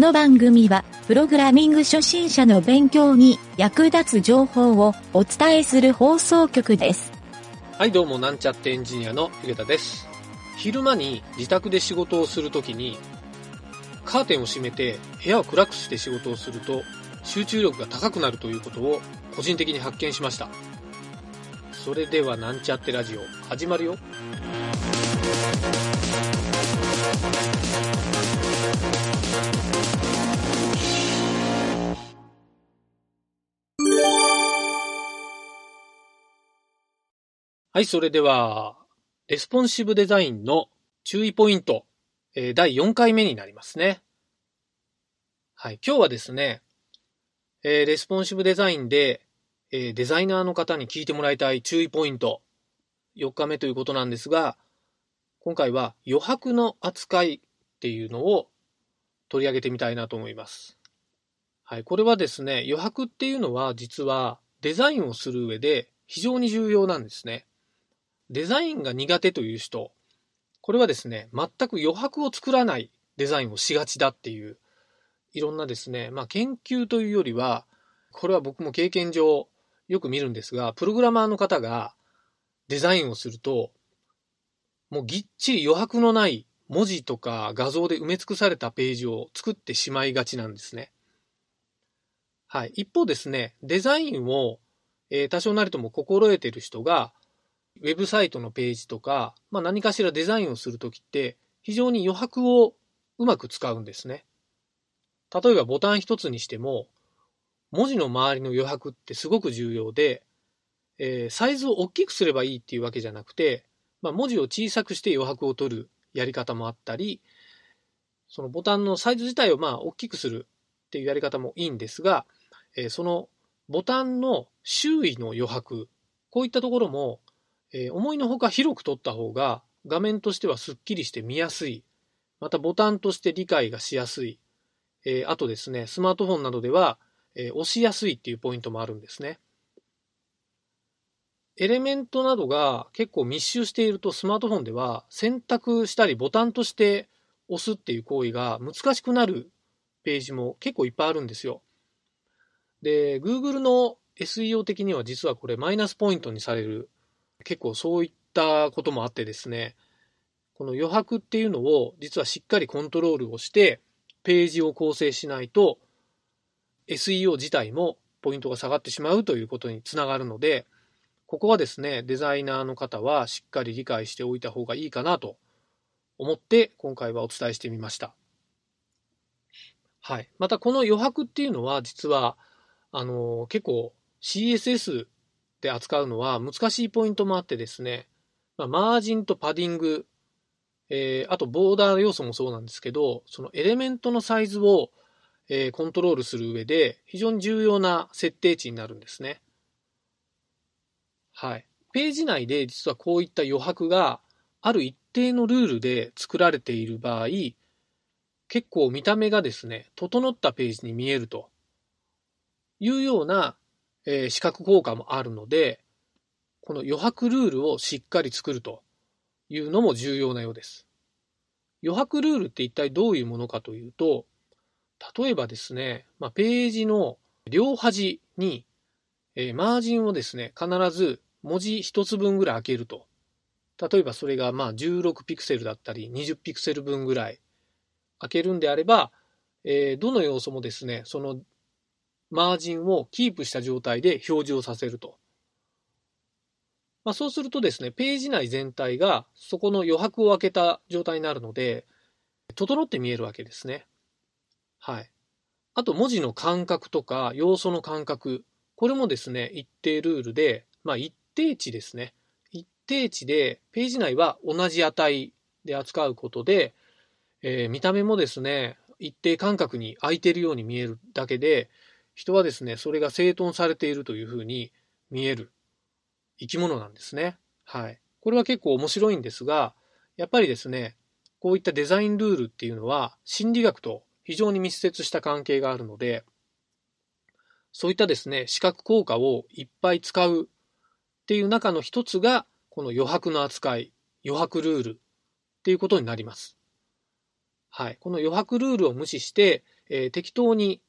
この番組は、プログラミング初心者の勉強に役立つ情報をお伝えする放送局です。はい、どうも、なんちゃってエンジニアのゆげたです。昼間に自宅で仕事をするときに、カーテンを閉めて部屋を暗くして仕事をすると、集中力が高くなるということを個人的に発見しました。それでは、なんちゃってラジオ、始まるよ。はい、それでは、レスポンシブデザインの注意ポイント、えー第4回目になりますね。はい、今日はですね、えーレスポンシブデザインで、えーデザイナーの方に聞いてもらいたい注意ポイント、4日目ということなんですが、今回は余白の扱いっていうのを取り上げてみたいなと思います。はい、これはですね、余白っていうのは実はデザインをする上で非常に重要なんですね。デザインが苦手という人、これはですね、全く余白を作らないデザインをしがちだっていう、いろんなですね、まあ研究というよりは、これは僕も経験上よく見るんですが、プログラマーの方がデザインをすると、もうぎっちり余白のない文字とか画像で埋め尽くされたページを作ってしまいがちなんですね。はい。一方ですね、デザインを、えー多少なりとも心得ている人が、ウェブサイトのページとか、まあ、何かしらデザインをするときって、非常に余白をうまく使うんですね。例えばボタン一つにしても、文字の周りの余白ってすごく重要で、えーサイズを大きくすればいいっていうわけじゃなくて、まあ、文字を小さくして余白を取るやり方もあったり、そのボタンのサイズ自体をまあ大きくするっていうやり方もいいんですが、えーそのボタンの周囲の余白、こういったところも、えー思いのほか広く取った方が画面としてはスッキリして見やすい。またボタンとして理解がしやすい。えーあとですね、スマートフォンなどでは、えー押しやすいっていうポイントもあるんですね。エレメントなどが結構密集しているとスマートフォンでは選択したりボタンとして押すっていう行為が難しくなるページも結構いっぱいあるんですよ。で、Google の SEO 的には実はこれマイナスポイントにされる結構そういったこともあってですね、この余白っていうのを実はしっかりコントロールをしてページを構成しないと SEO 自体もポイントが下がってしまうということにつながるので、ここはですね、デザイナーの方はしっかり理解しておいた方がいいかなと思って今回はお伝えしてみました。はい。またこの余白っていうのは実はあの結構 CSS で扱うのは難しいポイントもあってですね、まあ、マージンとパディング、えーあとボーダー要素もそうなんですけど、そのエレメントのサイズを、えーコントロールする上で非常に重要な設定値になるんですね。はい。ページ内で実はこういった余白がある一定のルールで作られている場合、結構見た目がですね、整ったページに見えるというような、えー視覚効果もあるので、この余白ルールをしっかり作るというのも重要なようです。余白ルールって一体どういうものかというと、例えばですね、まあ、ページの両端に、えーマージンをですね、必ず文字一つ分ぐらい開けると。例えばそれがまあ16ピクセルだったり20ピクセル分ぐらい開けるんであれば、えーどの要素もですね、そのマージンをキープした状態で表示をさせると。まあ、そうするとですね、ページ内全体がそこの余白を空けた状態になるので、整って見えるわけですね。はい。あと文字の間隔とか要素の間隔、これもですね、一定ルールで、まあ一定値ですね。一定値でページ内は同じ値で扱うことで、えー見た目もですね、一定間隔に空いてるように見えるだけで、人はですね、それが整頓されているというふうに見える生き物なんですね。はい。これは結構面白いんですが、やっぱりですね、こういったデザインルールっていうのは心理学と非常に密接した関係があるので、そういったですね、視覚効果をいっぱい使うっていう中の一つが、この余白の扱い、余白ルールっていうことになります。はい。この余白ルールを無視して、えー、適当に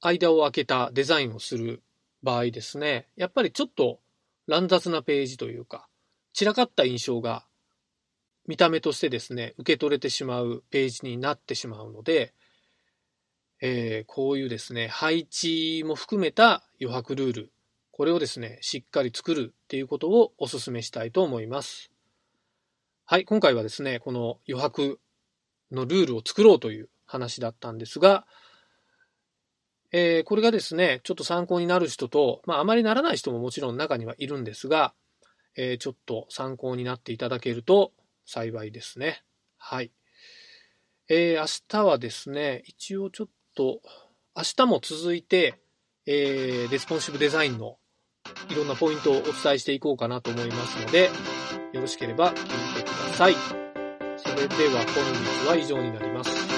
間を空けたデザインをする場合ですね、やっぱりちょっと乱雑なページというか、散らかった印象が見た目としてですね、受け取れてしまうページになってしまうので、えー、こういうですね、配置も含めた余白ルール、これをですね、しっかり作るっていうことをお勧めしたいと思います。はい、今回はですね、この余白のルールを作ろうという話だったんですが、えー、これがですね、ちょっと参考になる人と、まあ、あまりならない人ももちろん中にはいるんですが、えー、ちょっと参考になっていただけると幸いですね。はい。えー、明日はですね、一応ちょっと、明日も続いて、えー、レスポンシブデザインのいろんなポイントをお伝えしていこうかなと思いますので、よろしければ聞いてください。それでは本日は以上になります。